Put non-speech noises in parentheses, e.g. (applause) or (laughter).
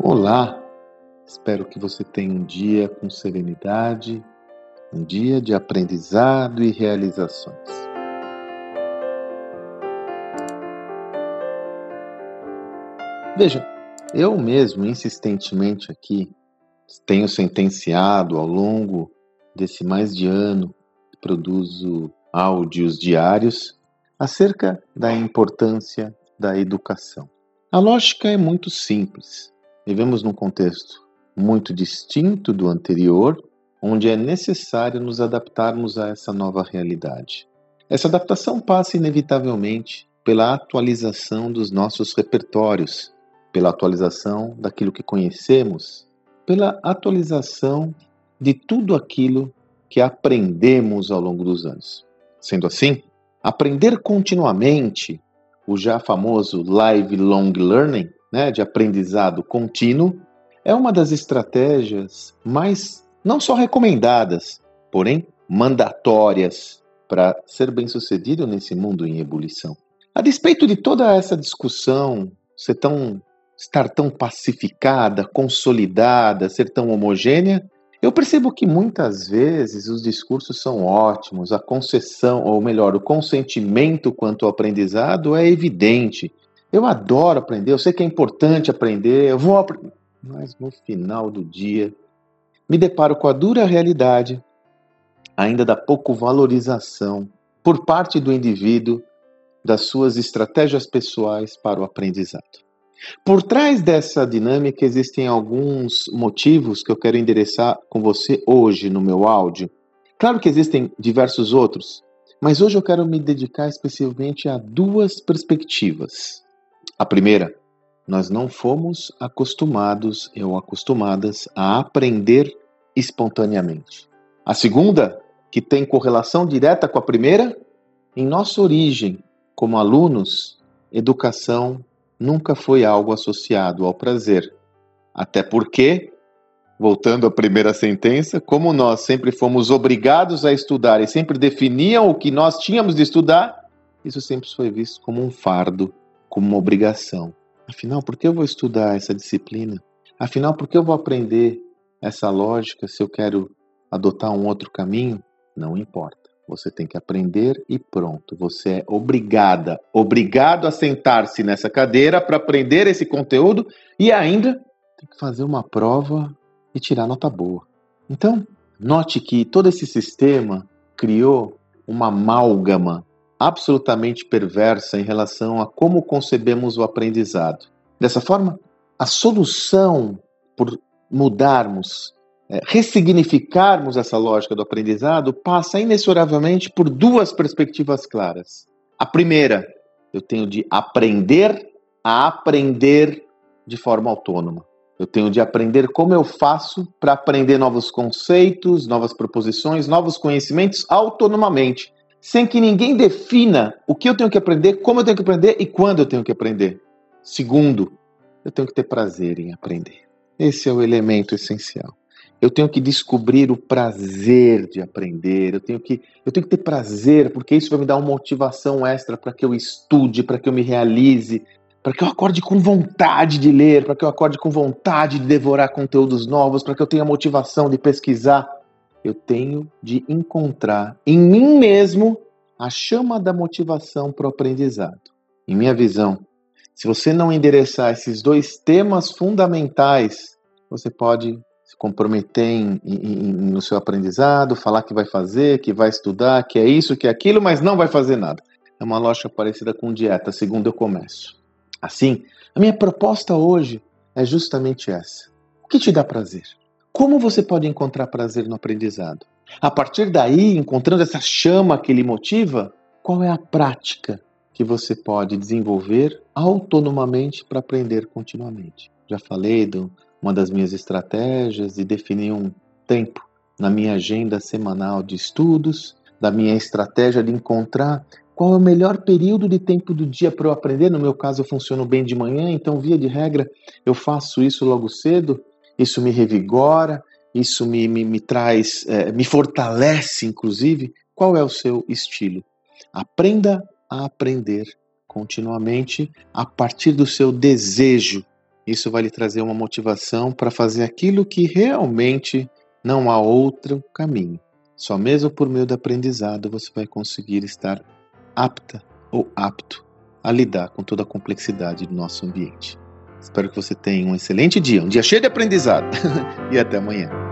Olá, espero que você tenha um dia com serenidade, um dia de aprendizado e realizações. Veja, eu mesmo insistentemente aqui tenho sentenciado ao longo desse mais de ano que produzo áudios diários acerca da importância da educação. A lógica é muito simples. Vivemos num contexto muito distinto do anterior, onde é necessário nos adaptarmos a essa nova realidade. Essa adaptação passa inevitavelmente pela atualização dos nossos repertórios, pela atualização daquilo que conhecemos, pela atualização de tudo aquilo que aprendemos ao longo dos anos. Sendo assim, aprender continuamente, o já famoso lifelong learning, né, de aprendizado contínuo, é uma das estratégias mais não só recomendadas, porém mandatórias para ser bem-sucedido nesse mundo em ebulição. A despeito de toda essa discussão ser tão estar tão pacificada, consolidada, ser tão homogênea, eu percebo que muitas vezes os discursos são ótimos, a concessão, ou melhor, o consentimento quanto ao aprendizado é evidente, eu adoro aprender, eu sei que é importante aprender, eu vou aprender. Mas no final do dia, me deparo com a dura realidade ainda da pouco valorização por parte do indivíduo das suas estratégias pessoais para o aprendizado. Por trás dessa dinâmica existem alguns motivos que eu quero endereçar com você hoje no meu áudio. Claro que existem diversos outros, mas hoje eu quero me dedicar especialmente a duas perspectivas. A primeira, nós não fomos acostumados ou acostumadas a aprender espontaneamente. A segunda, que tem correlação direta com a primeira, em nossa origem, como alunos, educação nunca foi algo associado ao prazer. Até porque, voltando à primeira sentença, como nós sempre fomos obrigados a estudar e sempre definiam o que nós tínhamos de estudar, isso sempre foi visto como um fardo como uma obrigação. Afinal, por que eu vou estudar essa disciplina? Afinal, por que eu vou aprender essa lógica se eu quero adotar um outro caminho? Não importa. Você tem que aprender e pronto. Você é obrigada, obrigado a sentar-se nessa cadeira para aprender esse conteúdo e ainda tem que fazer uma prova e tirar nota boa. Então, note que todo esse sistema criou uma amálgama absolutamente perversa em relação a como concebemos o aprendizado. Dessa forma, a solução por mudarmos, é, ressignificarmos essa lógica do aprendizado passa inexoravelmente por duas perspectivas claras. A primeira, eu tenho de aprender a aprender de forma autônoma. Eu tenho de aprender como eu faço para aprender novos conceitos, novas proposições, novos conhecimentos autonomamente, sem que ninguém defina o que eu tenho que aprender, como eu tenho que aprender e quando eu tenho que aprender. Segundo, eu tenho que ter prazer em aprender. Esse é o elemento essencial. Eu tenho que descobrir o prazer de aprender. Eu tenho que, eu tenho que ter prazer, porque isso vai me dar uma motivação extra para que eu estude, para que eu me realize, para que eu acorde com vontade de ler, para que eu acorde com vontade de devorar conteúdos novos, para que eu tenha motivação de pesquisar eu tenho de encontrar em mim mesmo a chama da motivação para o aprendizado. Em minha visão, se você não endereçar esses dois temas fundamentais, você pode se comprometer em, em, no seu aprendizado, falar que vai fazer, que vai estudar, que é isso, que é aquilo, mas não vai fazer nada. É uma lógica parecida com dieta, segundo eu começo. Assim, a minha proposta hoje é justamente essa. O que te dá prazer? Como você pode encontrar prazer no aprendizado? A partir daí, encontrando essa chama que lhe motiva, qual é a prática que você pode desenvolver autonomamente para aprender continuamente? Já falei de uma das minhas estratégias de definir um tempo na minha agenda semanal de estudos, da minha estratégia de encontrar qual é o melhor período de tempo do dia para eu aprender. No meu caso, eu funciono bem de manhã, então, via de regra, eu faço isso logo cedo isso me revigora, isso me, me, me traz, é, me fortalece, inclusive. Qual é o seu estilo? Aprenda a aprender continuamente a partir do seu desejo Isso vai lhe trazer uma motivação para fazer aquilo que realmente não há outro caminho. Só mesmo por meio do aprendizado você vai conseguir estar apta ou apto a lidar com toda a complexidade do nosso ambiente. Espero que você tenha um excelente dia, um dia cheio de aprendizado. (laughs) e até amanhã.